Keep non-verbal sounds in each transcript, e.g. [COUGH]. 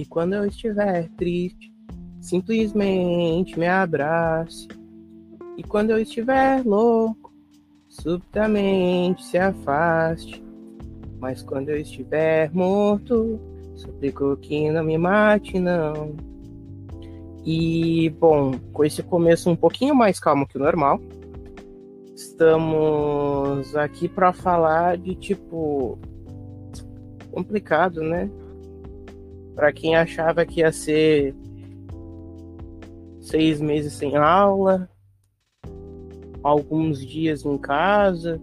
E quando eu estiver triste, simplesmente me abrace. E quando eu estiver louco, subitamente se afaste. Mas quando eu estiver morto, suplico que não me mate, não. E, bom, com esse começo um pouquinho mais calmo que o normal, estamos aqui para falar de tipo. complicado, né? Para quem achava que ia ser seis meses sem aula, alguns dias em casa,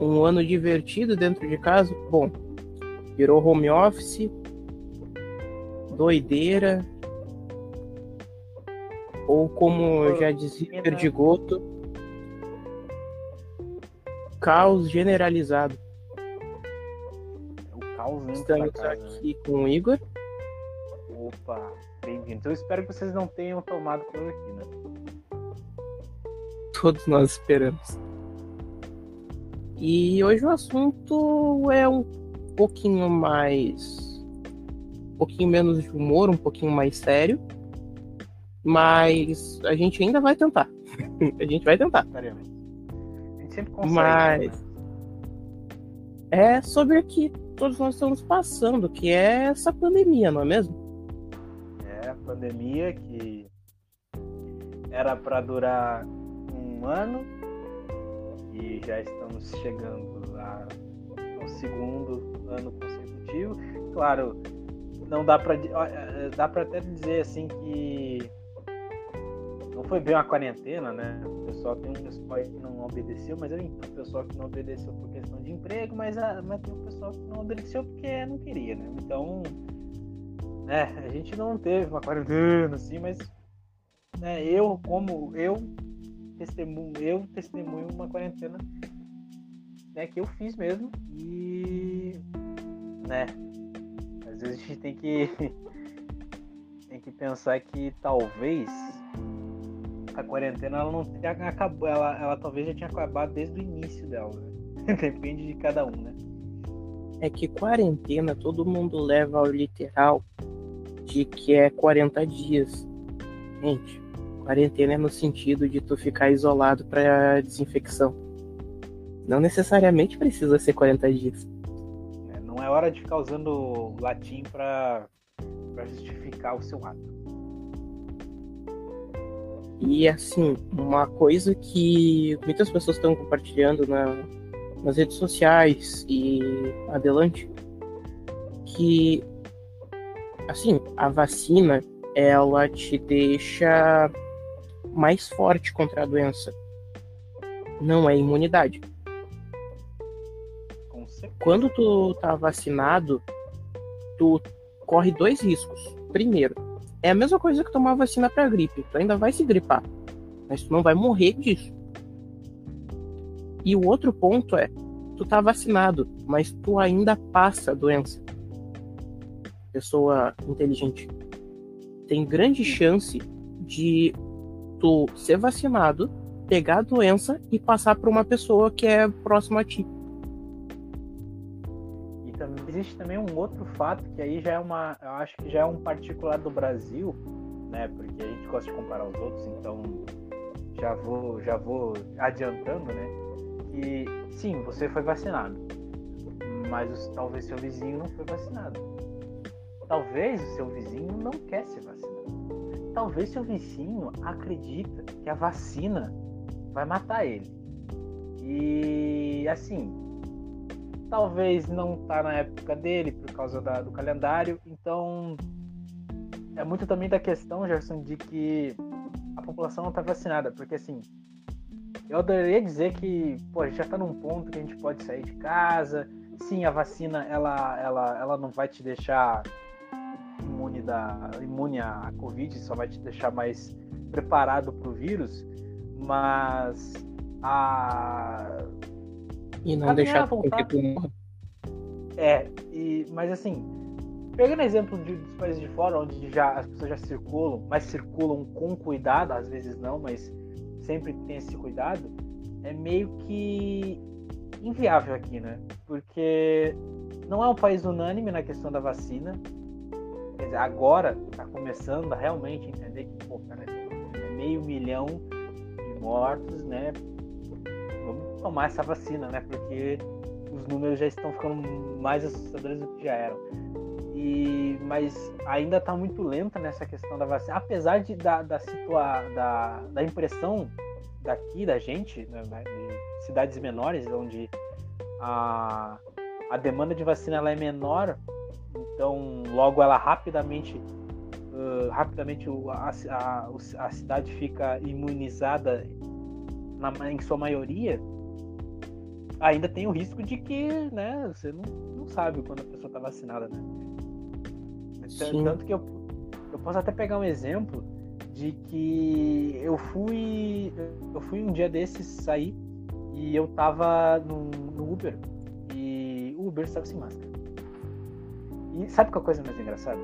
um ano divertido dentro de casa, bom, virou home office, doideira, ou como já dizia Perdigoto, caos generalizado. O caos Estamos casa, aqui né? com o Igor. Opa, bem-vindos. Eu espero que vocês não tenham tomado cloroquina. Todos nós esperamos. E hoje o assunto é um pouquinho mais. um pouquinho menos de humor, um pouquinho mais sério. Mas a gente ainda vai tentar. [LAUGHS] a gente vai tentar. A gente sempre consegue. Mas. Né? É sobre o que todos nós estamos passando, que é essa pandemia, não é mesmo? É, a pandemia que era para durar um ano e já estamos chegando ao segundo ano consecutivo. Claro, não dá para dá para até dizer assim que não foi bem uma quarentena, né? O pessoal tem um pessoal que não obedeceu, mas eu entendo o pessoal que não obedeceu por questão de emprego, mas, a, mas tem o pessoal que não obedeceu porque não queria, né? Então, né, a gente não teve uma quarentena assim, mas né, eu como eu testemunho, eu testemunho uma quarentena né, que eu fiz mesmo e né, às vezes a gente tem que [LAUGHS] tem que pensar que talvez a quarentena ela não acabado, ela, ela talvez já tinha acabado desde o início dela, né? [LAUGHS] Depende de cada um, né? É que quarentena todo mundo leva ao literal de que é 40 dias. Gente, quarentena é no sentido de tu ficar isolado para desinfecção. Não necessariamente precisa ser 40 dias. É, não é hora de ficar usando latim para justificar o seu ato. E assim, uma coisa que muitas pessoas estão compartilhando na, nas redes sociais e adelante, que assim, a vacina ela te deixa mais forte contra a doença. Não é imunidade. Quando tu tá vacinado, tu corre dois riscos. Primeiro, é a mesma coisa que tomar vacina para gripe. Tu ainda vai se gripar, mas tu não vai morrer disso. E o outro ponto é, tu tá vacinado, mas tu ainda passa a doença. Pessoa inteligente tem grande chance de tu ser vacinado, pegar a doença e passar para uma pessoa que é próxima a ti existe também um outro fato que aí já é uma, eu acho que já é um particular do Brasil, né? Porque a gente gosta de comparar os outros, então já vou, já vou adiantando, né? Que sim, você foi vacinado, mas talvez seu vizinho não foi vacinado. Talvez o seu vizinho não quer ser vacinado. Talvez seu vizinho acredita que a vacina vai matar ele. E assim, talvez não tá na época dele por causa da, do calendário. Então é muito também da questão, Gerson, de que a população não tá vacinada, porque assim, eu adoraria dizer que, pô, a gente já tá num ponto que a gente pode sair de casa. Sim, a vacina ela ela ela não vai te deixar imune da imune à Covid, só vai te deixar mais preparado para o vírus, mas a e não deixar com que tu morra. É, e, mas assim, pegando exemplo de, dos países de fora, onde já, as pessoas já circulam, mas circulam com cuidado, às vezes não, mas sempre tem esse cuidado, é meio que inviável aqui, né? porque não é um país unânime na questão da vacina. Quer dizer, agora está começando a realmente entender que, pô, cara, é meio milhão de mortos, né? Tomar essa vacina, né? Porque os números já estão ficando mais assustadores do que já eram. E, mas ainda está muito lenta nessa questão da vacina, apesar de, da, da, situa, da, da impressão daqui, da gente, né, de cidades menores, onde a, a demanda de vacina ela é menor, então logo ela rapidamente uh, rapidamente a, a, a, cidade fica imunizada na, em sua maioria, ainda tem o risco de que né, você não, não sabe quando a pessoa está vacinada. Né? Sim. Tanto que eu, eu posso até pegar um exemplo de que eu fui eu fui um dia desses sair e eu tava no, no Uber e o Uber estava sem máscara. E sabe qual é coisa mais engraçada?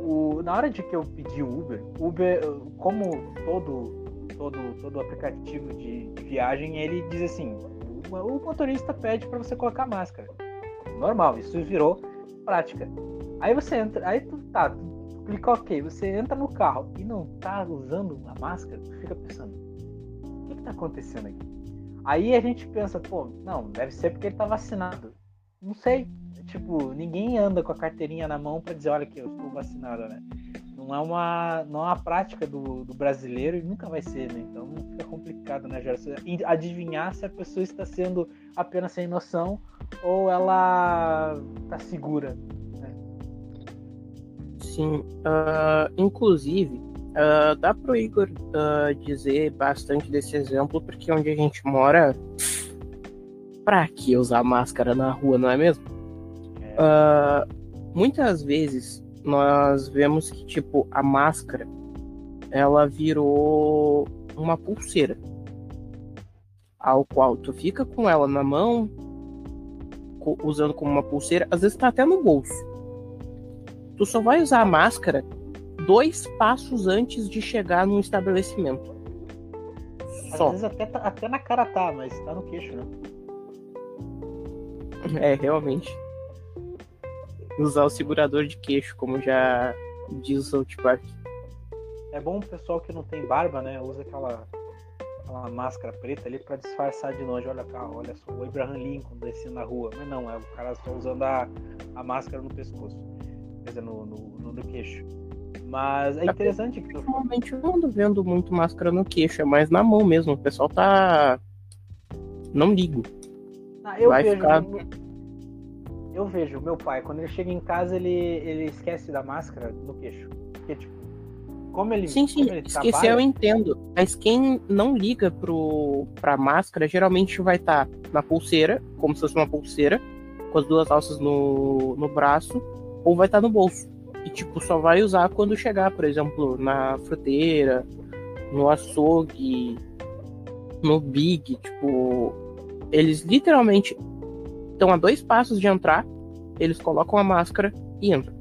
O, na hora de que eu pedi o Uber, Uber, como todo todo todo aplicativo de, de viagem, ele diz assim: o, o motorista pede para você colocar máscara. Normal, isso virou prática. Aí você entra, aí tu tá, tu clica ok, você entra no carro e não tá usando a máscara, tu fica pensando, o que que tá acontecendo aqui? Aí a gente pensa, pô, não, deve ser porque ele tá vacinado. Não sei. Tipo, ninguém anda com a carteirinha na mão para dizer, olha que eu estou vacinado, né? Não é uma, não é uma prática do, do brasileiro e nunca vai ser, né? Então fica complicado, né, Gerson? Adivinhar se a pessoa está sendo apenas sem noção ou ela tá segura. Né? Sim, uh, inclusive Uh, dá pro Igor uh, dizer bastante desse exemplo, porque onde a gente mora, pra que usar máscara na rua, não é mesmo? É. Muitas vezes nós vemos que, tipo, a máscara ela virou uma pulseira, ao qual tu fica com ela na mão, usando como uma pulseira, às vezes tá até no bolso. Tu só vai usar a máscara dois passos antes de chegar num estabelecimento. Só. Às vezes até, tá, até na cara tá, mas tá no queixo, né? É, realmente. Usar o segurador de queixo, como já diz o South Park. É bom o pessoal que não tem barba, né? Usa aquela, aquela máscara preta ali para disfarçar de longe. Olha cá, olha só, o Abraham Lincoln descendo na rua. Mas não, é o cara só usando a, a máscara no pescoço. Quer dizer, no, no, no, no queixo. Mas é interessante que. Normalmente eu não ando vendo muito máscara no queixo, é mais na mão mesmo. O pessoal tá. Não ligo. Ah, eu Vai vejo. Ficar... Eu vejo meu pai, quando ele chega em casa, ele, ele esquece da máscara no queixo. Porque, tipo, como ele. Sim, sim, ele esquecer trabalha... eu entendo. Mas quem não liga pro, pra máscara geralmente vai estar tá na pulseira, como se fosse uma pulseira, com as duas alças no, no braço, ou vai estar tá no bolso e tipo só vai usar quando chegar, por exemplo, na fruteira, no açougue, no big, tipo, eles literalmente estão a dois passos de entrar, eles colocam a máscara e entram.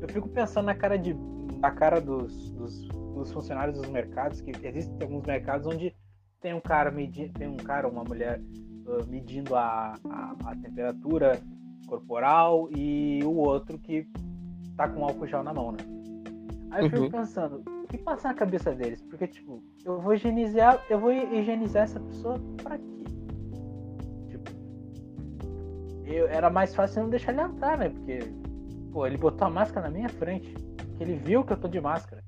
Eu fico pensando na cara de na cara dos, dos, dos funcionários dos mercados, que existem alguns mercados onde tem um cara medindo, tem um cara, uma mulher uh, medindo a, a, a temperatura corporal e o outro que tá com álcool gel na mão, né? Aí eu fico uhum. pensando, o que passa na cabeça deles? Porque, tipo, eu vou higienizar, eu vou higienizar essa pessoa pra quê? Eu, era mais fácil não deixar ele entrar, né? Porque, pô, ele botou a máscara na minha frente. Ele viu que eu tô de máscara.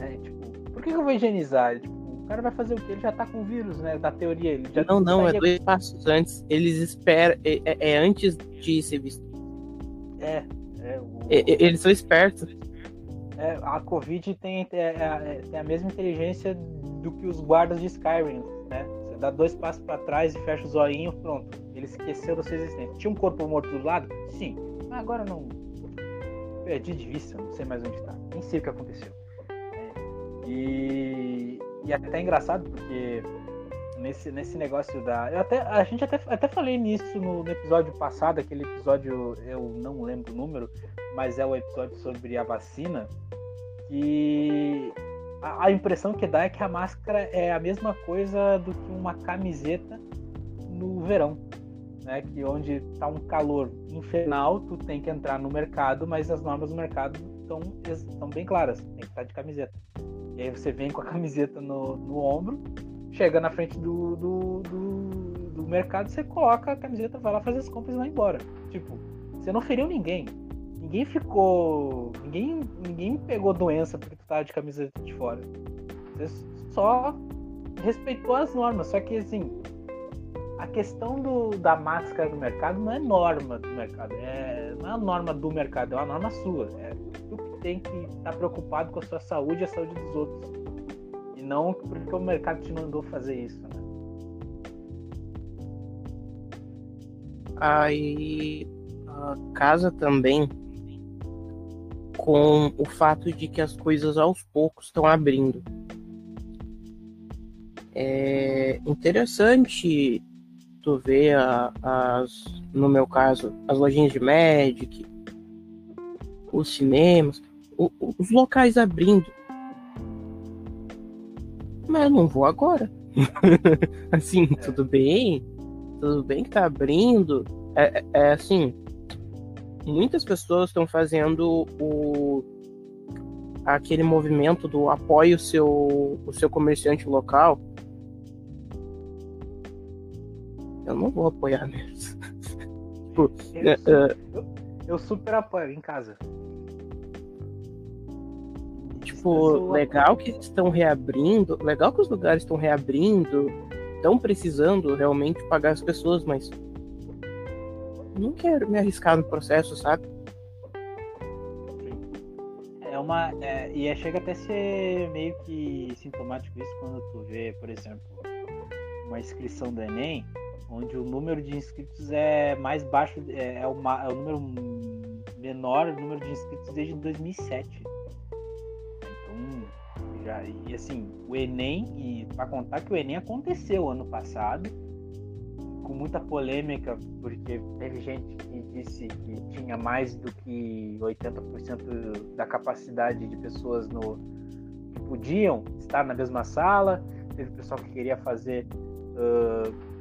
É, tipo, por que, que eu vou higienizar? Tipo, o cara vai fazer o quê? Ele já tá com vírus, né? Da teoria. Ele já não, não, é dois passos antes. Eles esperam. É, é, é, antes de ser visto. É, é. O... Eles são espertos. É, a Covid tem, é, é, tem a mesma inteligência do que os guardas de Skyrim, né? Você dá dois passos para trás e fecha o zoinho, pronto. Ele esqueceu da sua existência. Tinha um corpo morto do lado? Sim. Mas agora não. Perdi de vista, não sei mais onde está. Nem sei o que aconteceu. É. E e é até engraçado porque nesse, nesse negócio da. Eu até, a gente até, até falei nisso no, no, episódio passado, aquele episódio, eu não lembro o número, mas é o episódio sobre a vacina. Que a, a impressão que dá é que a máscara é a mesma coisa do que uma camiseta no verão. Né, que onde está um calor infernal, tu tem que entrar no mercado, mas as normas do mercado estão, estão bem claras, tem que estar de camiseta. E aí você vem com a [LAUGHS] camiseta no, no ombro, chega na frente do, do, do, do mercado, você coloca a camiseta, vai lá fazer as compras e vai embora. Tipo, você não feriu ninguém. Ninguém ficou. Ninguém, ninguém pegou doença porque tu tava de camiseta de fora. Você só respeitou as normas. Só que assim, a questão do, da máscara no mercado não é norma do mercado. É, não é a norma do mercado, é uma norma sua. É tu que tem que estar tá preocupado com a sua saúde e a saúde dos outros. E não porque o mercado te mandou fazer isso. Né? Aí casa também com o fato de que as coisas aos poucos estão abrindo. É interessante tu ver a, as, no meu caso, as lojinhas de Magic, os cinemas, o, os locais abrindo. Mas eu não vou agora. [LAUGHS] assim, é. tudo bem, tudo bem que tá abrindo. É, é, é assim, muitas pessoas estão fazendo o aquele movimento do apoio o seu o seu comerciante local. Eu não vou apoiar mesmo. [LAUGHS] tipo, eu, é, é, eu, eu, super apoio em casa. Tipo, legal que estão reabrindo, legal que os lugares estão reabrindo, estão precisando realmente pagar as pessoas, mas não quero me arriscar no processo, sabe? É uma. É, e é, chega até ser meio que sintomático isso quando tu vê, por exemplo, uma inscrição do Enem, onde o número de inscritos é mais baixo, é, é, o, é o número menor, o número de inscritos desde 2007. Então, já, e assim, o Enem, e para contar que o Enem aconteceu ano passado, com muita polêmica, porque teve gente que disse que tinha mais do que 80% da capacidade de pessoas no, que podiam estar na mesma sala, teve pessoal que queria fazer uh,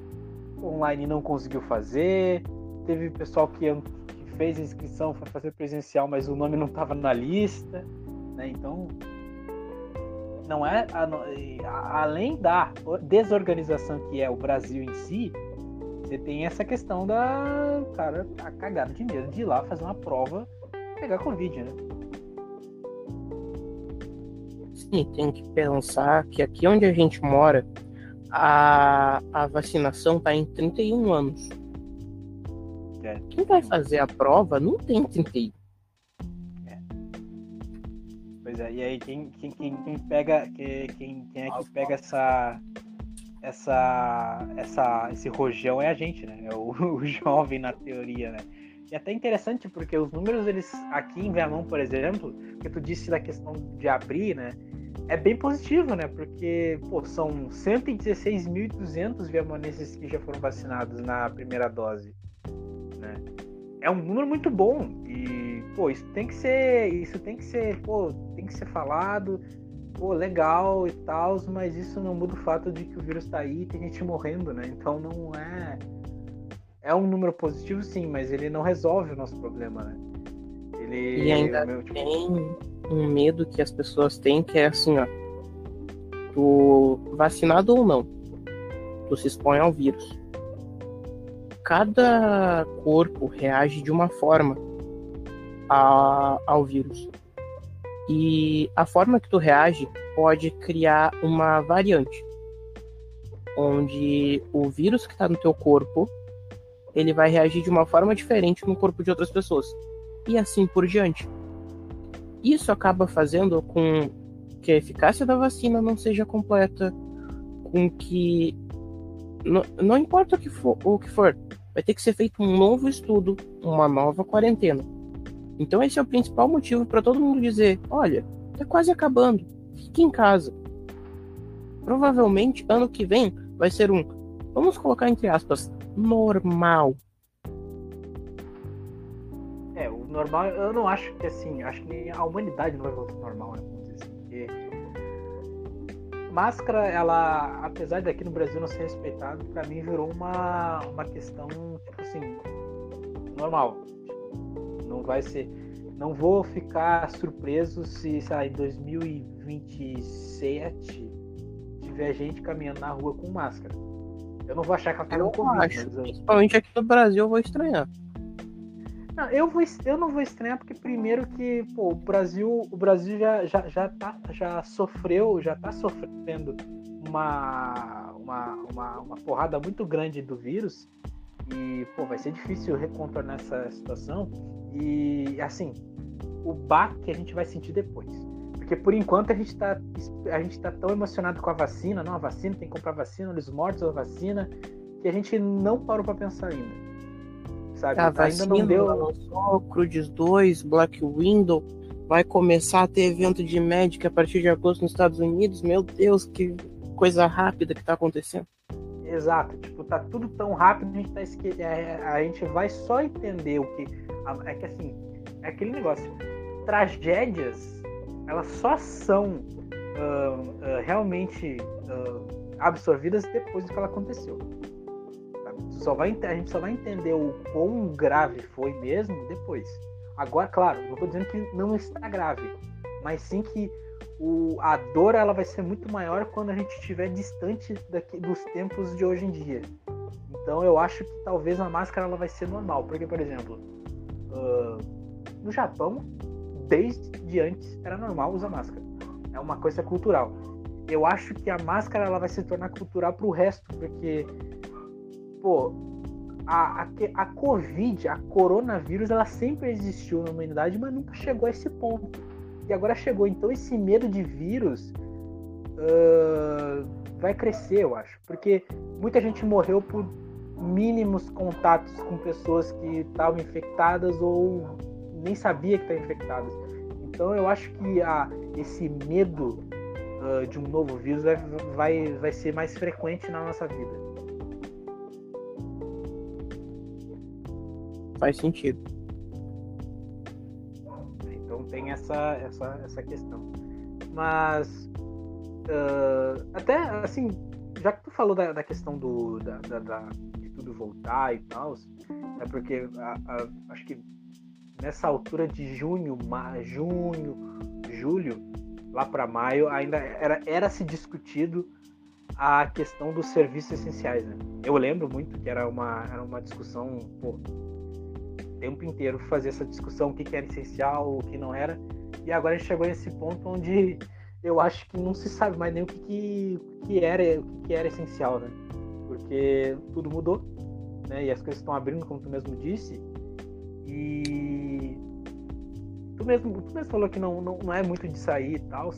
online não conseguiu fazer, teve pessoal que, que fez a inscrição, foi fazer presencial, mas o nome não estava na lista, né? Então não é além da desorganização que é o Brasil em si, você tem essa questão da cara a cagada de medo de ir lá fazer uma prova pegar Covid, né? Sim, tem que pensar que aqui onde a gente mora, a, a vacinação tá em 31 anos. É. Quem vai fazer a prova não tem 31. É. Pois é, e aí quem, quem, quem, quem pega. Quem, quem é que pega essa essa, essa, esse rojão é a gente, né? É o, [LAUGHS] o, jovem na teoria, né? E até interessante porque os números, eles aqui em Viamão, por exemplo, que tu disse da questão de abrir, né? É bem positivo, né? Porque, pô, são 116.200 viamonenses que já foram vacinados na primeira dose, né? É um número muito bom e, pô, isso tem que ser, isso tem que ser, pô, tem que ser falado, pô, legal e tal, mas isso não muda o fato de que o vírus tá aí e tem gente morrendo, né? Então não é. É um número positivo, sim, mas ele não resolve o nosso problema, né? Ele. E ainda meu, tipo... tem um medo que as pessoas têm que é assim, ó. Tu vacinado ou não, tu se expõe ao vírus. Cada corpo reage de uma forma a, ao vírus. E a forma que tu reage pode criar uma variante, onde o vírus que está no teu corpo ele vai reagir de uma forma diferente no corpo de outras pessoas e assim por diante. Isso acaba fazendo com que a eficácia da vacina não seja completa, com que não, não importa o que, for, o que for, vai ter que ser feito um novo estudo, uma nova quarentena. Então esse é o principal motivo para todo mundo dizer: olha, tá quase acabando, fique em casa. Provavelmente ano que vem vai ser um, vamos colocar entre aspas, normal. Normal, eu não acho que assim, acho que a humanidade não vai voltar normal, né? Vamos dizer assim, porque máscara, ela, apesar de aqui no Brasil não ser respeitado, para mim virou uma, uma questão, tipo assim, normal. Não vai ser. Não vou ficar surpreso se, sei lá, em 2027 tiver gente caminhando na rua com máscara. Eu não vou achar que ela tá Covid, eu- Principalmente aqui no Brasil eu vou estranhar. Não, eu, vou, eu não vou estranhar porque primeiro que pô, o Brasil, o Brasil já, já, já, tá, já sofreu, já tá sofrendo uma, uma, uma, uma porrada muito grande do vírus e pô, vai ser difícil recontornar essa situação e assim, o baque a gente vai sentir depois. Porque por enquanto a gente tá, a gente tá tão emocionado com a vacina, não, a vacina, tem que comprar vacina, os mortos da vacina, que a gente não parou pra pensar ainda. Sabe? A ainda vacina não deu. lançou, Crudes 2, Black Window, vai começar a ter evento de médica a partir de agosto nos Estados Unidos. Meu Deus, que coisa rápida que tá acontecendo. Exato, tipo, tá tudo tão rápido, a gente, tá esque... é, a gente vai só entender o que. É que assim, é aquele negócio. Tragédias, elas só são ah, ah, realmente ah, absorvidas depois do que ela aconteceu. Só vai, a gente só vai entender o quão grave foi mesmo depois. Agora, claro, não tô dizendo que não está grave, mas sim que o, a dor ela vai ser muito maior quando a gente estiver distante daqui, dos tempos de hoje em dia. Então eu acho que talvez a máscara ela vai ser normal, porque por exemplo, ah, no Japão desde antes era normal usar máscara. É uma coisa cultural. Eu acho que a máscara ela vai se tornar cultural pro resto, porque pô, a, a, que- a Covid, a coronavírus, ela sempre existiu na humanidade, mas nunca chegou a esse ponto. E agora chegou. Então esse medo de vírus ah, vai crescer, eu acho. Porque muita gente morreu por mínimos contatos com pessoas que estavam infectadas ou nem sabia que estavam infectadas. Então eu acho que a, esse medo ah, de um novo vírus vai, vai, vai ser mais frequente na nossa vida. Faz sentido. Então tem essa, essa, essa questão. Mas ah, até assim, já que tu falou da, da questão do, da, da- da- de tudo voltar e tal, é porque a- a- acho que nessa altura de junho, ma, junho, julho, lá para maio, ainda era, era se discutido a questão dos serviços essenciais. Né? Eu lembro muito que era uma, era uma discussão, pô, tempo inteiro fazer essa discussão, o que, que era essencial, o que não era. E agora a gente chegou nesse ponto onde eu acho que não se sabe mais nem o que, que, que era o que, que era essencial, né? Porque tudo mudou, né? E as coisas estão abrindo, como tu mesmo disse. E tu mesmo, tu mesmo falou que não, não, não é muito de sair e tal,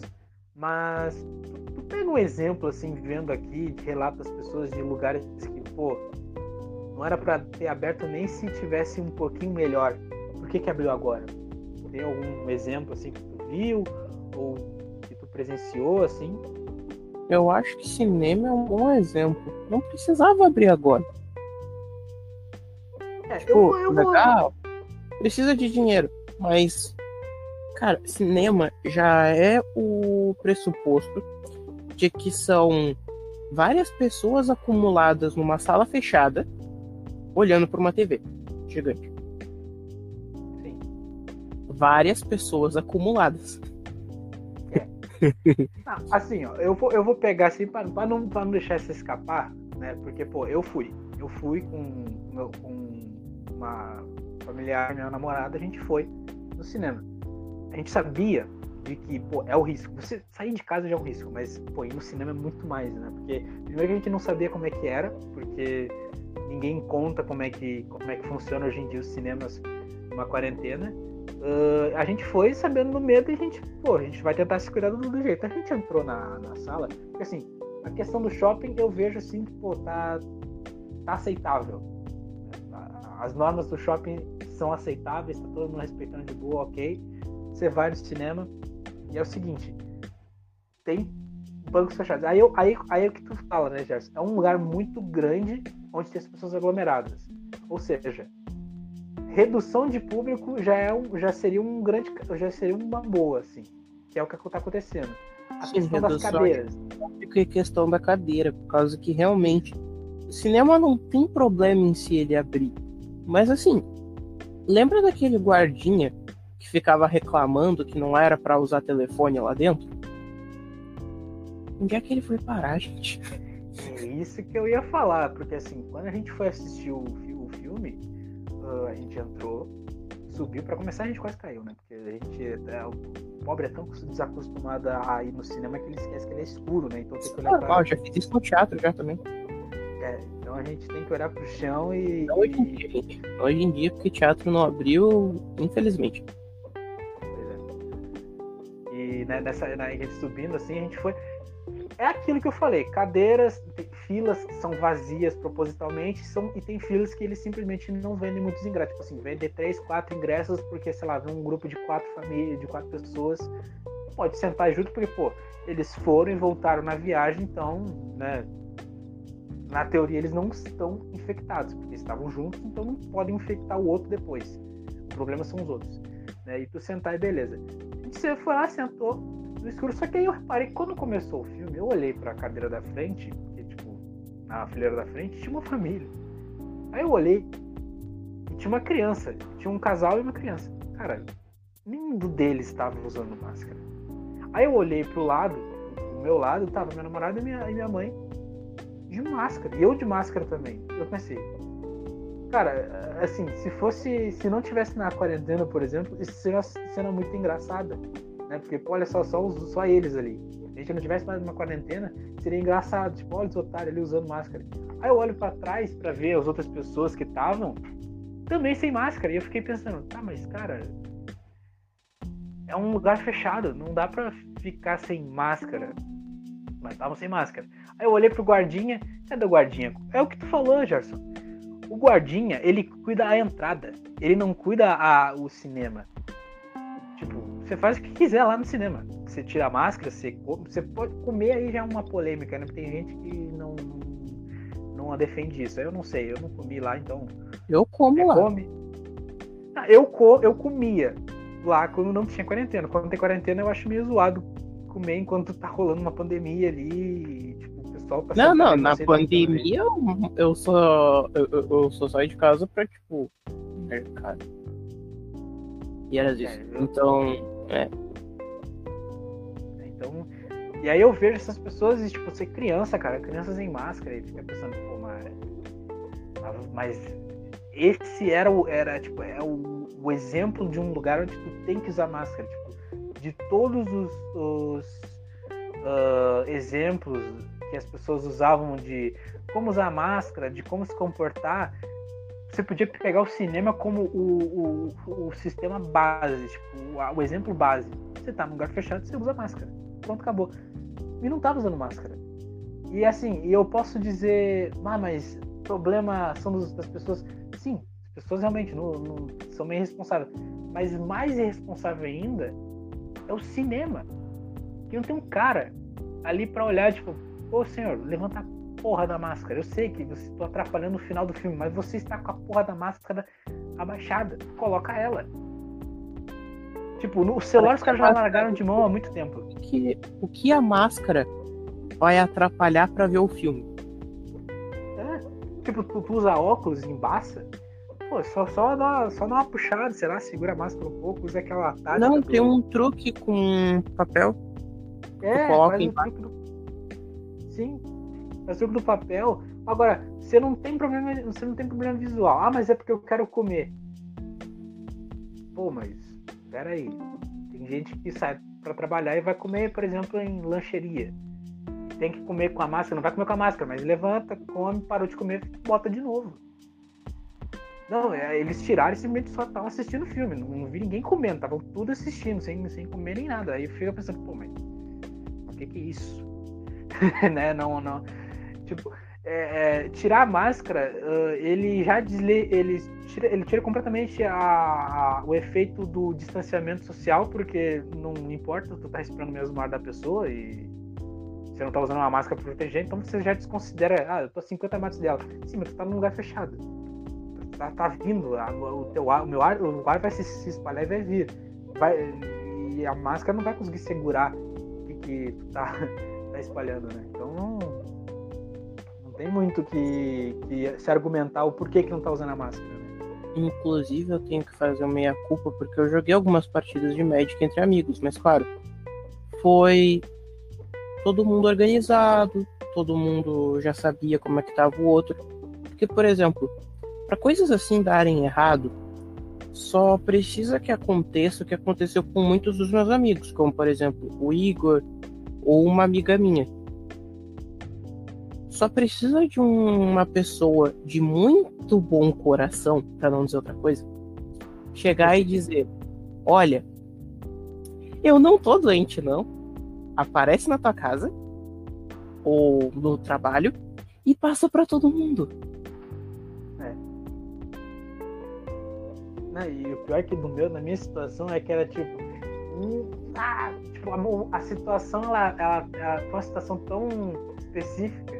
mas tu, tu pega um exemplo assim, vendo aqui, de relato das pessoas de lugares que, pô, não era pra ter aberto nem se tivesse um pouquinho melhor. Por que, que abriu agora? Tem algum exemplo assim que tu viu ou que tu presenciou assim? Eu acho que cinema é um bom exemplo. Não precisava abrir agora. É, Pô, legal. Precisa de dinheiro, mas cara, cinema já é o pressuposto de que são várias pessoas acumuladas numa sala fechada, olhando para uma TV gigante. Sim. Várias pessoas acumuladas. [LAUGHS] Ah, assim, ó, eu vou, eu vou pegar assim pra, pra não, pra não deixar isso escapar, né? Porque, pô, eu fui. Eu fui com, meu- com uma familiar, minha namorada, a gente foi no cinema. A gente sabia de que, pô, é o risco. Você sair de casa já é um risco, mas, pô, ir no cinema é muito mais, né? Porque, primeiro que a gente não sabia como é que era, porque ninguém conta como é que, como é que funciona hoje em dia os cinemas numa quarentena. Ah, a gente foi sabendo do medo e a gente, pô, a gente vai tentar se cuidar do, do jeito. A gente entrou na, na sala, porque assim, a questão do shopping eu vejo assim que, pô, tá, tá aceitável. As normas do shopping são aceitáveis, tá todo mundo respeitando de boa, ok. Você vai no cinema e é o seguinte, tem bancos fechados. Aí, eu, aí, aí é o que tu fala, né, Gerson? É um lugar muito grande onde tem as pessoas aglomeradas. Ou seja, redução de público já é um, já seria um grande já seria uma boa assim que é o que está acontecendo a Sim, questão das cadeiras. A questão da cadeira, por causa que realmente o cinema não tem problema em si ele abrir. Mas assim, lembra daquele guardinha que ficava reclamando que não era pra usar telefone lá dentro? Onde é que ele foi parar, [LAUGHS] gente? É isso que eu ia falar, porque assim, quando a gente foi assistir o, o filme, ah, a gente entrou, subiu, pra começar a gente quase caiu, né? Porque a gente, é, o pobre é tão desacostumado a ir no cinema que ele esquece que ele é escuro, né? Então tem que olhar pra, Normal, já fiz isso no teatro já também. é, então a gente tem que olhar pro chão e, Não hoje em dia. Hoje em dia, porque teatro não abriu, infelizmente. Pois é. E né, nessa na, subindo assim, a gente foi. É aquilo que eu falei, cadeiras, filas que são vazias propositalmente, são, e tem filas que eles simplesmente não vendem muitos ingressos. Tipo assim, vender três, quatro ingressos, porque, sei lá, vem um grupo de quatro famílias, de quatro pessoas, pode sentar junto, porque, pô, eles foram e voltaram na viagem, então, né? Na teoria eles não estão infectados, porque estavam juntos, então não podem infectar o outro depois. O problema são os outros né? E tu sentar e beleza. Você foi lá, sentou no escuro. Só que aí eu reparei que quando começou o filme, eu olhei pra cadeira da frente, que tipo, na fileira da frente, tinha uma família. Aí eu olhei e tinha uma criança. Tinha um casal e uma criança. Cara, nenhum deles estava usando máscara. Aí eu olhei pro lado, do meu lado, tava minha namorada e minha, e minha mãe de máscara. E eu de máscara também. Eu pensei, Cara, assim, se fosse. Se não tivesse na quarentena, por exemplo, isso seria uma cena muito engraçada. Né? Porque, pô, olha só, só, só eles ali. Se a gente não tivesse mais uma quarentena, seria engraçado. Tipo, olha os otários ali usando máscara. Aí eu olho pra trás pra ver as outras pessoas que estavam também sem máscara. E eu fiquei pensando, tá, mas cara. É um lugar fechado, não dá pra ficar sem máscara. Mas estavam sem máscara. Aí eu olhei pro guardinha, cadê o guardinha? É o que tu falou, Gerson o guardinha, ele cuida a entrada. Ele não cuida a, o cinema. Você faz o que quiser lá no cinema. Você tira a máscara, você, come, você pode comer aí já é uma polêmica, né? Porque tem gente que não não defende isso. Eu não sei, eu não comi lá, então. Eu como É, lá. come. Ah, eu, co, eu comia lá quando não tinha quarentena. Quando tem quarentena, eu acho meio zoado comer enquanto tá rolando uma pandemia ali. Tipo, o pessoal tá Não, não, na pandemia eu, eu só eu, eu- só saio de casa pra, tipo, mercado. E era isso. É, eu- Então, Então, e aí eu vejo essas pessoas e, tipo, você criança, cara, crianças em máscara, e fica pensando, pô, mas, mas esse era o, era, tipo, é o, o exemplo de um lugar onde tu tem que usar máscara, tipo, de todos os, os, ah, exemplos que as pessoas usavam de como usar máscara, de como se comportar, você podia pegar o cinema como o, o, o sistema base, tipo, o, o exemplo base. Você tá num lugar fechado, você usa máscara. Pronto, acabou. E não tava usando máscara. E assim, eu posso dizer, ah, mas problema são das pessoas. Sim, as pessoas realmente não, não- são meio irresponsáveis. Mas mais irresponsável ainda é o cinema. Que não tem um cara ali pra olhar, tipo, ô senhor, levanta a porra da máscara. Eu sei que você está atrapalhando o final do filme, mas você está com a porra da máscara abaixada. Coloca ela. Tipo, no celular os caras já largaram de mão há muito tempo. o que, o que a máscara vai atrapalhar pra ver o filme? É. Tipo, tu, tu usa óculos e embaça. Pô, só, só, dá, só dá uma puxada, sei lá, segura a máscara um pouco, usa aquela tática. Não, tem um truque com papel. É, coloca faz o embaixo. truque. Sim, faz o do papel. Agora, você não tem problema, você não tem problema visual. Ah, mas é porque eu quero comer. Pô, mas pera aí. Tem gente que sai pra trabalhar e vai comer, por exemplo, em lancheria. Tem que comer com a máscara, não vai comer com a máscara, mas levanta, come, parou de comer, bota de novo. Não, é, eles tiraram e simplesmente só estavam assistindo o filme. Não, não vi ninguém comendo, estavam tudo assistindo, sem, sem comer nem nada. Aí fica pensando, pô, mas o que, que é isso? [LAUGHS] né? Não, não. Tipo, é, é, tirar a máscara, ah, ele já desle, ele tira, ele tira completamente a, a- o efeito do distanciamento social, porque não importa, tu tá respirando o mesmo ar da pessoa e você não tá usando uma máscara pra proteger, então você já desconsidera, ah, eu tô a 50 metros dela. Sim, mas tu tá num lugar fechado. Tá, tá vindo, a- o teu ar, o meu ar, o ar vai se, se espalhar e vai vir. Vai, e a máscara não vai conseguir segurar o que, que tu tá, [LAUGHS] tá espalhando, né? Então não tem muito que, que se argumentar o porquê que não tá usando a máscara, né? Inclusive, eu tenho que fazer uma meia-culpa porque eu joguei algumas partidas de Magic entre amigos, mas claro, foi todo mundo organizado, todo mundo já sabia como é que tava o outro. Porque, por exemplo, para coisas assim darem errado, só precisa que aconteça o que aconteceu com muitos dos meus amigos, como por exemplo o Igor ou uma amiga minha. Só precisa de uma pessoa de muito bom coração, para não dizer outra coisa, chegar e dizer: Olha, eu não tô doente, não. Aparece na tua casa ou no trabalho e passa para todo mundo. É. Não, e o pior é que no meu, na minha situação é que era tipo. Hum, ah, tipo a, a situação ela, ela, ela foi uma situação tão específica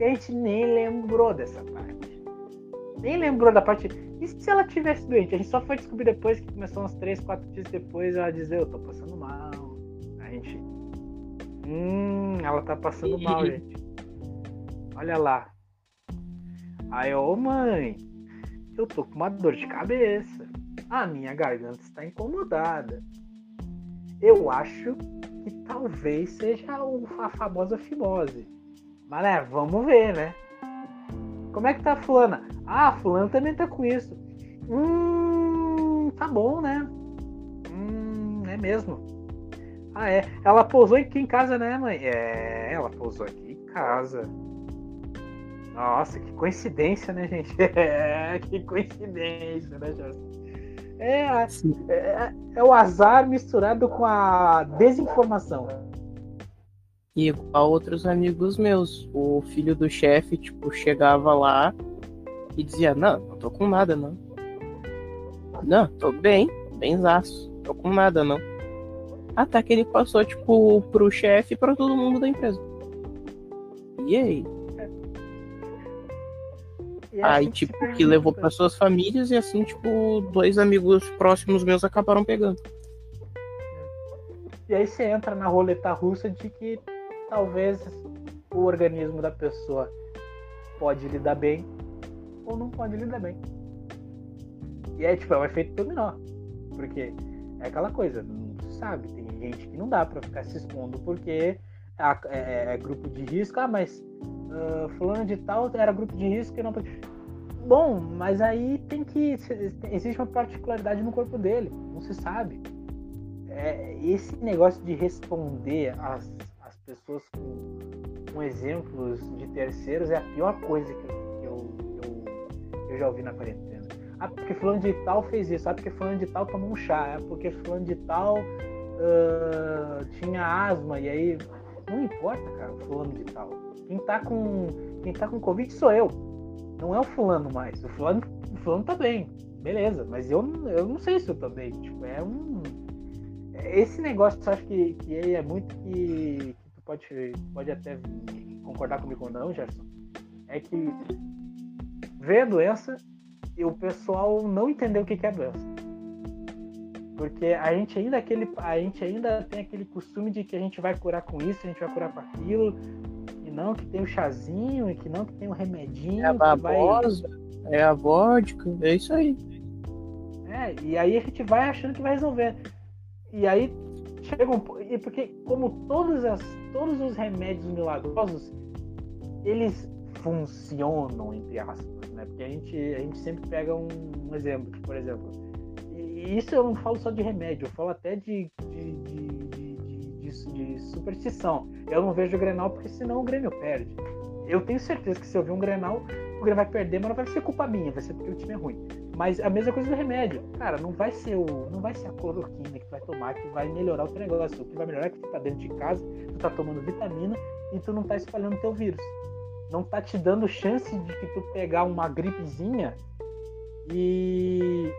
e a gente nem lembrou dessa parte. Nem lembrou da parte. E se ela tivesse doente? A gente só foi descobrir depois que começou uns 3, 4 dias depois ela dizer, eu tô passando mal. A gente. Hum, ela tá passando mal, gente. Olha lá. Aí, ô mãe, eu tô com uma dor de cabeça. A minha garganta está incomodada. Eu acho que talvez seja a famosa fimose. Mas né, vamos ver, né? Como é que tá a fulana? Ah, a fulana também tá com isso. Hum, tá bom, né? Hum, é mesmo. Ah, é. Ela pousou aqui em casa, né, mãe? É, ela pousou aqui em casa. Nossa, que coincidência, né, gente? [LAUGHS] É, que coincidência, né, Jorge? É, é, é, o azar misturado com a desinformação. E igual outros amigos meus, o filho do chefe, tipo, chegava lá e dizia, não, não tô com nada, não. Não, tô bem, benzaço, tô com nada, não. Até que ele passou, tipo, pro chefe e pra todo mundo da empresa. E aí? E aí, tipo, que levou para suas famílias e assim, tipo, dois amigos próximos meus acabaram pegando. E aí você entra na roleta russa de que talvez o organismo da pessoa pode lidar bem ou não pode lidar bem. E é tipo, é um efeito dominó. Porque é aquela coisa, não sabe, tem gente que não dá para ficar se expondo porque é, é, é, grupo de risco, ah, mas uh, fulano de tal era grupo de risco e não Bom, mas aí tem que. Existe uma particularidade no corpo dele, não se sabe. É, esse negócio de responder às, pessoas com, com, exemplos de terceiros é a pior coisa que eu, eu, eu já ouvi na quarentena. Ah, porque fulano de tal fez isso, ah, porque fulano de tal tomou um chá, ah, porque fulano de tal uh, tinha asma, e aí. Não importa, cara, fulano de tal. Quem tá com. Quem tá com Covid sou eu. Não é o fulano mais. O fulano, o fulano tá bem. Beleza, mas eu, eu não sei se eu tô bem. Tipo, é um esse negócio, eu acho que, que é muito que, pode, pode até concordar comigo ou não, Gerson, é que vê a doença e o pessoal não entendeu o que é a doença. Porque a gente ainda aquele, a gente ainda tem aquele costume de que a gente vai curar com isso, a gente vai curar com aquilo, e não que tem o chazinho, e que não que tem o remedinho. É a babosa, vai... é a vodka, é isso aí. É, e aí a gente vai achando que vai resolver. E aí chega um e porque como todos as todos os remédios milagrosos eles funcionam entre aspas, né? Porque a gente a gente sempre pega um, um exemplo, por exemplo, e isso eu não falo só de remédio, eu falo até de, de, de, de, de superstição. Eu não vejo o Grenal porque senão o Grêmio perde. Eu tenho certeza que se eu ver um Grenal, o Grêmio vai perder, mas não vai ser culpa minha, vai ser porque o time é ruim. Mas a mesma coisa do remédio. Cara, não vai ser o. Não vai ser a cloroquina que tu vai tomar que vai melhorar o teu negócio. O que vai melhorar é que tu tá dentro de casa, tu tá tomando vitamina e tu não tá espalhando teu vírus. Não tá te dando chance de que tu pegar uma gripezinha e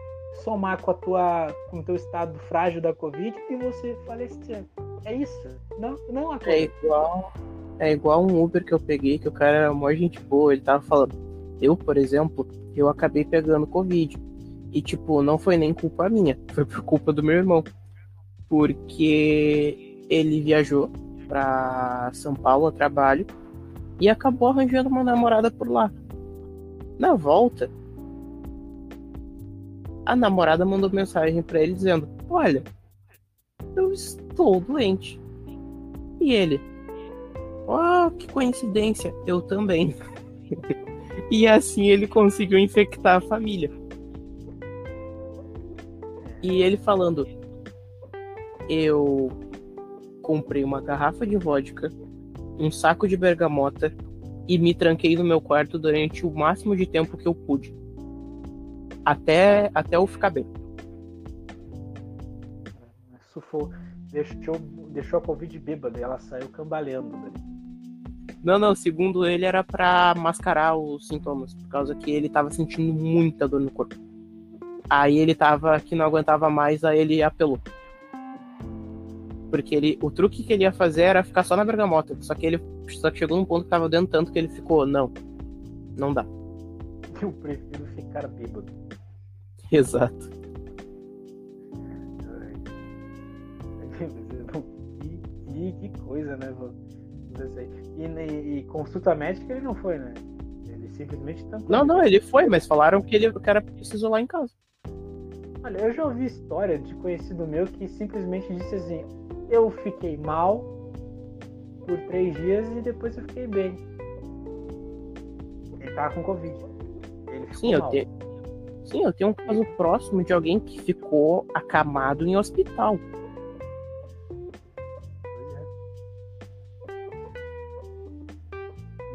somar com a tua com o teu estado frágil da covid e você falecer. É isso. Não, não É igual é igual um Uber que eu peguei, que o cara era mó gente boa, ele tava falando. Eu, por exemplo, eu acabei pegando Covid. E, tipo, não foi nem culpa minha, [LAUGHS] foi por culpa do meu irmão. Porque ele viajou para São Paulo a trabalho e acabou arranjando uma namorada por lá. Na volta, a namorada mandou mensagem para ele dizendo: Olha, eu estou doente. E ele: Oh, que coincidência, eu também. [LAUGHS] e assim ele conseguiu infectar a família. E ele falando: Eu comprei uma garrafa de vodka, um saco de bergamota e me tranquei no meu quarto durante o máximo de tempo que eu pude. Até, até eu ficar bem. Sufou, deixou, deixou a Covid bêbada e ela saiu cambaleando Não, não, segundo ele era para mascarar os sintomas, por causa que ele tava sentindo muita dor no corpo. Aí ele tava que não aguentava mais, aí ele apelou. Porque ele, o truque que ele ia fazer era ficar só na bergamota. Só que ele só que chegou num ponto que tava dentro tanto que ele ficou, não. Não dá. Eu prefiro ficar bêbado. [LAUGHS] Exato. [LAUGHS] E, que coisa, né? E, e, e consulta médica ele não foi, né? Ele simplesmente tampou. Não, não, ele foi, mas falaram que ele, o cara precisou lá em casa. Olha, eu já ouvi história de conhecido meu que simplesmente disse assim: eu fiquei mal por três dias e depois eu fiquei bem. Ele tava com Covid. Sim, eu mal. tenho. Sim, eu tenho um caso próximo de alguém que ficou acamado em hospital.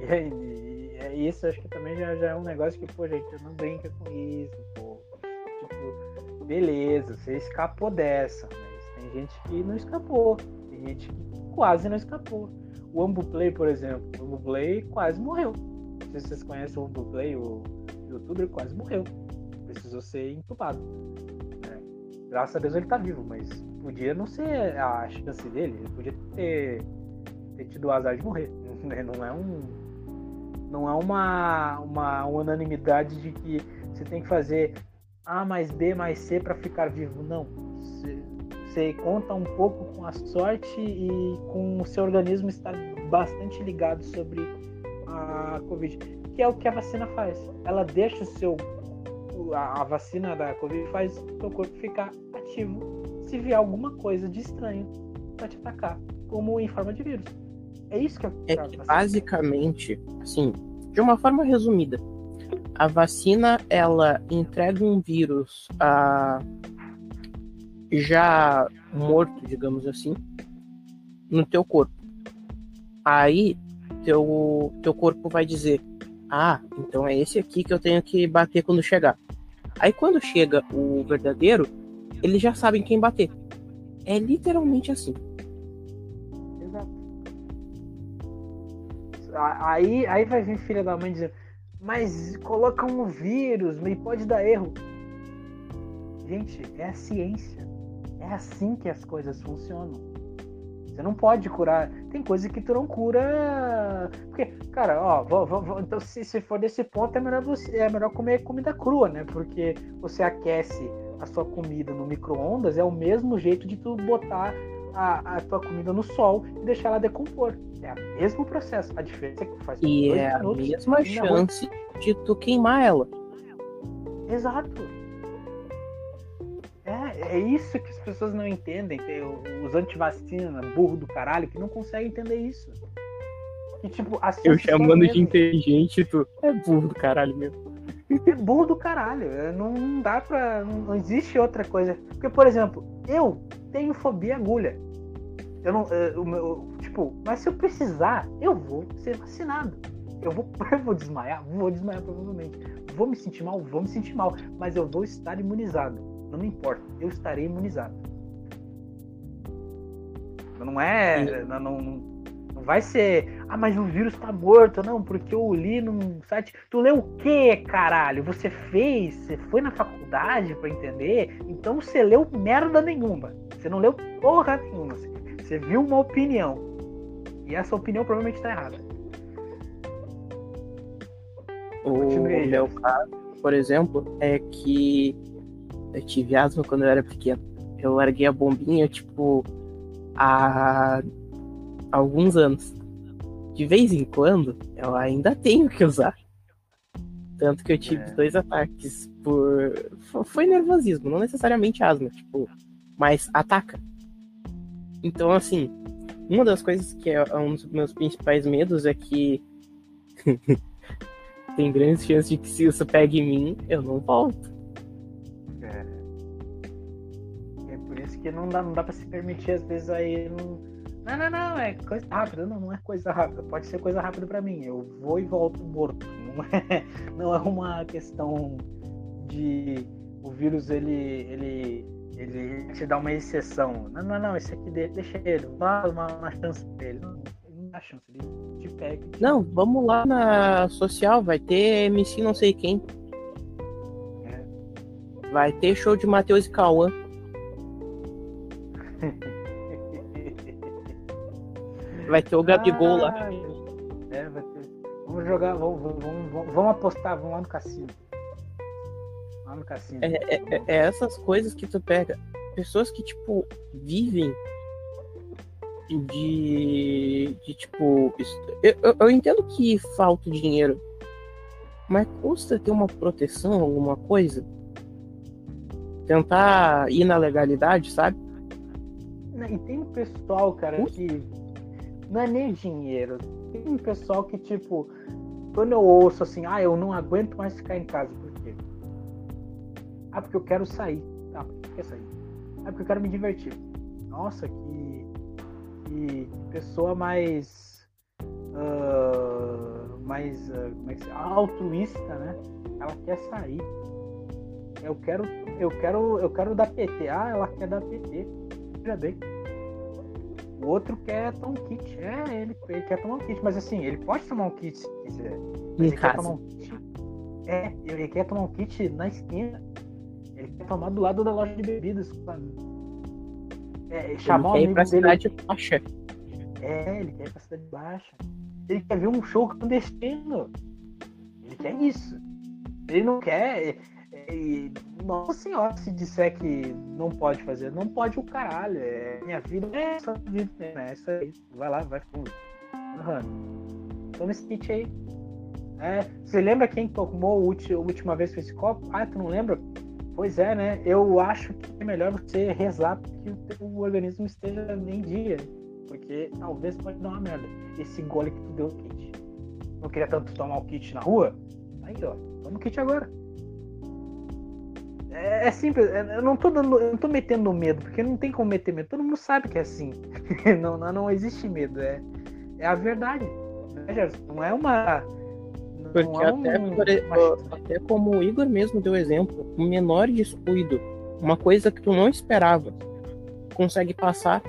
E, e, é isso acho que também já, já é um negócio que, pô, gente, não brinca com isso, pô. Tipo, beleza, você escapou dessa, mas tem gente que não escapou. Tem gente que quase não escapou. O Ambuplay, por exemplo, o Ambuplay quase morreu. Não sei se vocês conhecem o Ambuplay, o youtuber quase morreu. Precisou ser entubado. né? Graças a Deus ele tá vivo, mas podia não ser a chance dele. Ele podia ter, ter tido o azar de morrer. [LAUGHS] né? Não é um. Não é uma, uma unanimidade de que você tem que fazer A mais B mais C para ficar vivo. Não. Você, você conta um pouco com a sorte e com o seu organismo estar bastante ligado sobre a Covid, que é o que a vacina faz. Ela deixa o seu a, a vacina da Covid faz o seu corpo ficar ativo se vier alguma coisa de estranho para te atacar, como em forma de vírus. É isso que a, É a que basicamente, assim, de uma forma resumida, a vacina ela entrega um vírus ah, já morto, digamos assim, no teu corpo. Aí teu, teu corpo vai dizer: Ah, então é esse aqui que eu tenho que bater quando chegar. Aí quando chega o verdadeiro, eles já sabem quem bater. É literalmente assim. Aí, aí vai vir filha da mãe dizendo, mas coloca um vírus, mas pode dar erro. Gente, é a ciência. É assim que as coisas funcionam. Você não pode curar. Tem coisa que tu não cura. Porque, cara, ó, vou- vou- então se, se for desse ponto, é melhor, você, é melhor comer comida crua, né? Porque você aquece a sua comida no micro-ondas, é o mesmo jeito de tu botar a, a tua comida no sol e deixar ela decompor. É o mesmo processo. A diferença é que faz por E é a mesma e chance de tu queimar ela. Exato. É, é isso que as pessoas não entendem. Os antivacina, burro do caralho, que não conseguem entender isso. Que, tipo, Eu chamando de mesmas. inteligente, tu é burro do caralho mesmo. É burro do caralho. é, Não, não dá pra. Não, não existe outra coisa. Porque, por exemplo, eu tenho fobia agulha. Eu não. é, o meu, tipo, mas se eu precisar, eu vou ser vacinado. Eu vou, [LAUGHS] eu vou desmaiar? Vou desmaiar provavelmente. Vou me sentir mal? Vou me sentir mal. Mas eu vou estar imunizado. Não me importa. Eu estarei imunizado. Não é. Não, não, não vai ser. Ah, mas o vírus tá morto. Não, porque eu li num site. Tu leu o quê, caralho? Você fez? Você foi na faculdade pra entender? Então você leu merda nenhuma. Você não leu porra nenhuma. Você viu uma opinião. E essa opinião provavelmente tá errada. O meu caso, por exemplo, é que eu tive asma quando eu era pequeno. Eu larguei a bombinha, tipo, há alguns anos. De vez em quando, eu ainda tenho que usar. Tanto que eu tive é. dois ataques por. Foi nervosismo, não necessariamente asma, tipo, mas ataca. Então, assim, uma das coisas que é um dos meus principais medos é que [LAUGHS] tem grandes chances de que se isso pegue em mim, eu não volto. É. É por isso que não dá, não dá pra se permitir, às vezes, aí. Não, não, não, não, é coisa rápida. Não, não é coisa rápida. Pode ser coisa rápida para mim. Eu vou e volto morto. [LAUGHS] Não é, não é uma questão de o vírus ele, ele, ele te dá uma exceção. Não, não, não, esse aqui deixa ele, dá uma, uma chance pra ele. Não, não dá chance, ele te pega. Não, vamos lá na social, vai ter MC não sei quem. É. Vai ter show de Matheus e Cauã. [LAUGHS] vai ter o Gabigol ah, lá. É, vai ter. Vamos jogar, vamos, vamos, vamos, vamos apostar, vamos lá no cassino. Lá no cassino. É, é, é, é essas coisas que tu pega. Pessoas que, tipo, vivem de, de tipo. Eu, eu, eu, entendo que falta dinheiro, mas custa ter uma proteção, alguma coisa? Tentar ir na legalidade, sabe? E tem um pessoal, cara, que não é nem dinheiro. Tem um pessoal que, tipo, quando eu ouço assim, ah, eu não aguento mais ficar em casa? Ah, porque eu quero sair. Ah, por que quer sair? Ah, porque eu quero me divertir. Nossa, que, que pessoa mais. Uh, mais. Uh, como é que se altruísta, né? Ela quer sair. Eu quero, eu quero, eu quero dar PT. Ah, ela quer dar PT. Veja bem. O outro quer tomar um kit. É, ele, ele quer tomar um kit, mas assim, ele pode tomar um kit se quiser. Mas ele casa. quer tomar um kit. É, ele quer tomar um kit na esquina. Ele quer tomar do lado da loja de bebidas. É, chamar ele quer ir pra dele. cidade baixa. É, ele quer ir pra cidade baixa. Ele quer ver um show clandestino. Ele quer isso. Ele não quer. E, nossa senhora, se disser que não pode fazer, não pode o caralho. É, minha vida é essa vida, né? É isso aí. Vai lá, vai fundo. Uhum. Toma esse kit aí. É, você lembra quem tomou a última vez com esse copo? Ah, tu não lembra? Pois é, né? Eu acho que é melhor você rezar que o teu organismo esteja em dia. Porque talvez pode dar uma merda. Esse gole que tu deu o kit. Não queria tanto tomar o kit na rua? Aí, ó. Toma o kit agora. É, é, simples, é, eu não tô dando, eu não tô metendo medo, porque não tem como meter medo. Todo mundo sabe que é assim. [LAUGHS] não, não, não existe medo, é, é a verdade. Né, não é uma. Porque é até, um, uma... até como o Igor mesmo deu exemplo, um menor descuido, uma coisa que tu não esperava, consegue passar.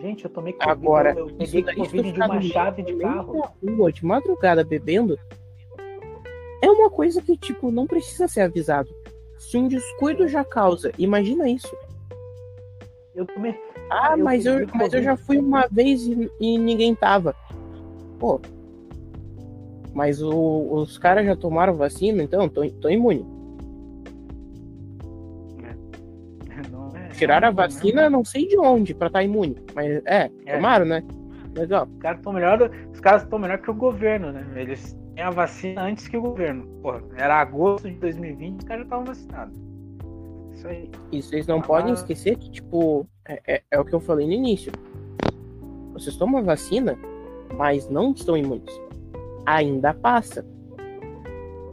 Gente, eu tomei Covid, Agora, eu, eu peguei Covid de uma chave de carro. Rua, de madrugada bebendo, é uma coisa que, tipo, não precisa ser avisado. Se um descuido já causa, imagina isso. Eu também. Ah, eu mas, eu, mas eu já fui uma vez e, e ninguém tava. Pô. Mas o, os caras já tomaram vacina, então tô, tô imune. É. [LAUGHS] é Tiraram a vacina, não sei de onde, pra estar tá imune. Mas é, é. tomaram, né? Legal. Os caras estão melhor, os caras estão melhor que o governo, né? Eles a vacina antes que o governo. Porra, era agosto de 2020 os caras já estavam vacinados. Isso aí. E vocês não ah, podem esquecer que, tipo, é, é, é, o que eu falei no início. Vocês tomam vacina, mas não estão imunes. Ainda passa.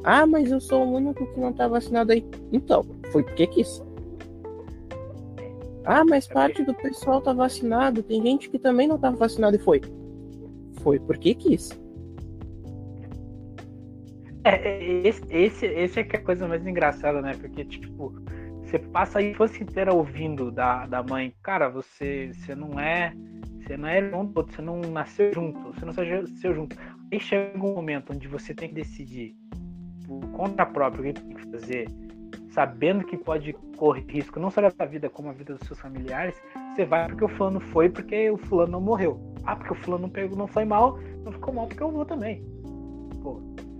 Ah, mas eu sou o único que não tá vacinado aí. Então, foi porque quis. Ah, mas parte do pessoal tá vacinado. Tem gente que também não tava vacinado e foi. Foi porque quis. É, é, esse, esse, esse é que é a coisa mais engraçada, né? Porque, tipo, você passa a infância inteira ouvindo da, da mãe, cara, você, você não é. Você não é irmão do outro, você não nasceu junto, você não nasceu junto. Aí chega um momento onde você tem que decidir por conta própria o que tem que fazer, sabendo que pode correr risco, não só da sua vida, como a vida dos seus familiares, você vai porque o fulano foi, porque o fulano não morreu. Ah, porque o fulano não, pegou, não foi mal, não ficou mal porque eu vou também. Pô,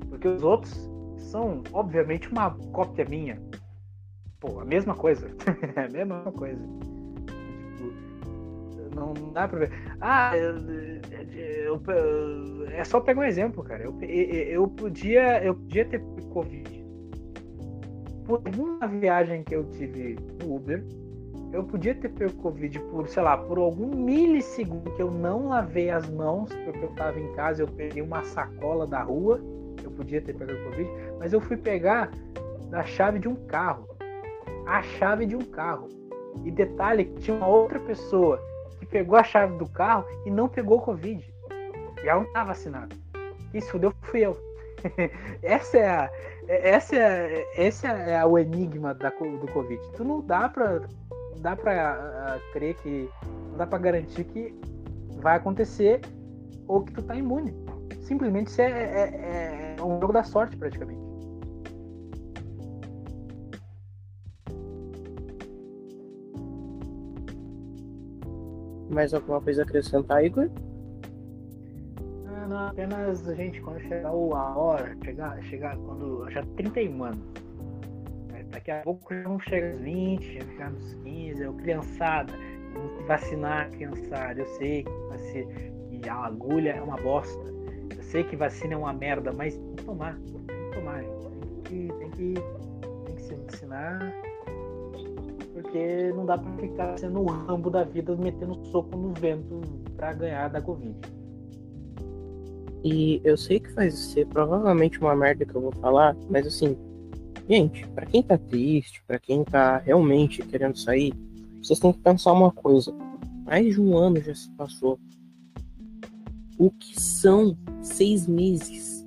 porque os outros são, obviamente, uma cópia minha. Pô, a mesma coisa. [LAUGHS] a mesma coisa. Não, dá pra ver. Ah, eu, eu, eu, é só pegar um exemplo, cara. Eu, eu, podia, eu podia ter Covid. Por uma viagem que eu tive no Uber, eu podia ter pego Covid por, sei lá, por algum milissegundo que eu não lavei as mãos, porque eu tava em casa, eu peguei uma sacola da rua, eu podia ter pegado Covid, mas eu fui pegar da chave de um carro. A chave de um carro. E detalhe que tinha uma outra pessoa pegou a chave do carro e não pegou Covid. E ela não estava vacinada. Isso fudeu fui eu. [LAUGHS] essa é a, essa é, esse é o enigma da, do Covid. Tu não dá pra, dá pra uh, crer que. Não dá pra garantir que vai acontecer ou que tu tá imune. Simplesmente isso é, é, é um jogo da sorte, praticamente. Mais alguma coisa a acrescentar, Igor? Não, não, apenas a gente, quando chegar a hora, chegar, chegar quando. Já 31 anos. Né? Daqui a pouco já vão chegar nos 20, já chegar nos 15, eu, criançada, vacinar a criançada. Eu sei que, que a agulha é uma bosta. Eu sei que vacina é uma merda, mas tem que tomar. Tem que tomar, Tem que, tem que, tem que se vacinar porque não dá para ficar sendo o rambo da vida metendo soco no vento para ganhar da Covid. E eu sei que vai ser provavelmente uma merda que eu vou falar, mas assim, gente, para quem tá triste, para quem tá realmente querendo sair, vocês têm que pensar uma coisa. Mais de um ano já se passou. O que são seis meses?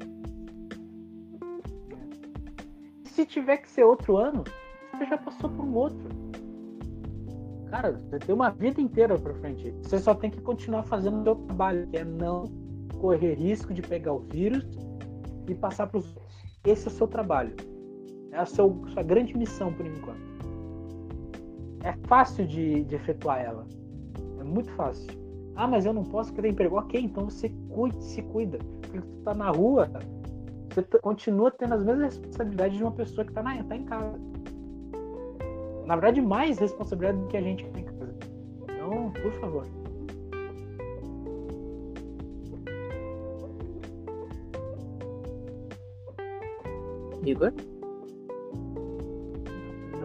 Se tiver que ser outro ano, você já passou por um outro. Cara, você tem uma vida inteira pra frente. Você só tem que continuar fazendo o seu trabalho, que é não correr risco de pegar o vírus e passar para os outros. Esse é o seu trabalho. É a sua grande missão por enquanto. É fácil de, de efetuar ela. É muito fácil. Ah, mas eu não posso querer emprego. Ok, então você cuide, se cuida. Porque você está na rua, você continua tendo as mesmas responsabilidades de uma pessoa que está tá em casa na verdade, mais responsabilidade do que a gente tem que fazer. Então, por favor. Igor?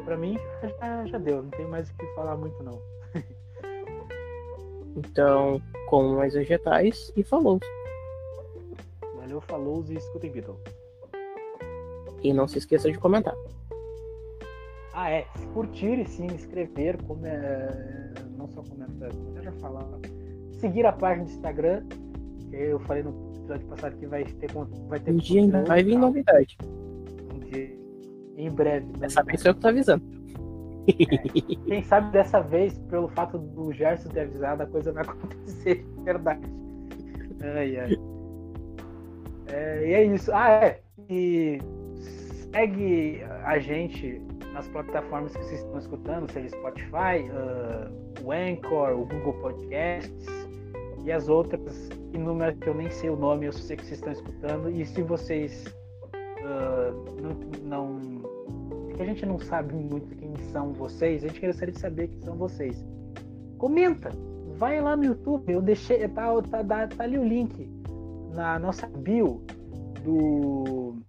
Pra mim, já, já deu. Não tem mais o que falar muito, não. então, com mais vegetais e falou. Valeu, falou e escutem Beatles. E não se esqueça de comentar. Ah, é. Curtir e se inscrever, como é, não só comentar, como já falar. Seguir a página do Instagram. Que eu falei no episódio passado que vai ter vai ter. Um dia ainda vai vir novidade. Um dia. Em breve. Dessa vez eu que tô avisando. É, quem sabe dessa vez, pelo fato do Gerson ter avisado, a coisa vai [LAUGHS] acontecer de verdade. Ai, ai. É, e é isso. Ah, é. E segue a gente nas plataformas que vocês estão escutando, seja Spotify, uh, o Anchor, o Google Podcasts e as outras inúmeras que eu nem sei o nome, eu sei que vocês estão escutando. E se vocês uh, não, não. que a gente não sabe muito quem são vocês, a gente gostaria de saber quem são vocês. Comenta! Vai lá no YouTube, eu deixei. Tá, tá, tá, tá ali o link na nossa bio do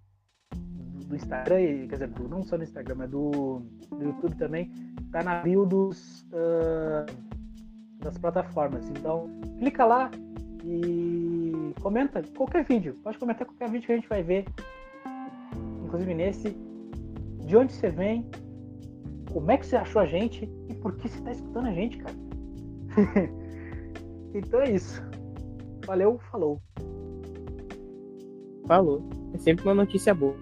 do Instagram, quer dizer, do, não só no Instagram, mas do, do YouTube também, tá na bio dos, uh, das plataformas. Então, clica lá e comenta qualquer vídeo. Pode comentar qualquer vídeo que a gente vai ver. Inclusive nesse. De onde você vem? Como é que você achou a gente? E por que você está escutando a gente, cara? [LAUGHS] então é isso. Valeu, falou. Falou. É sempre uma notícia boa.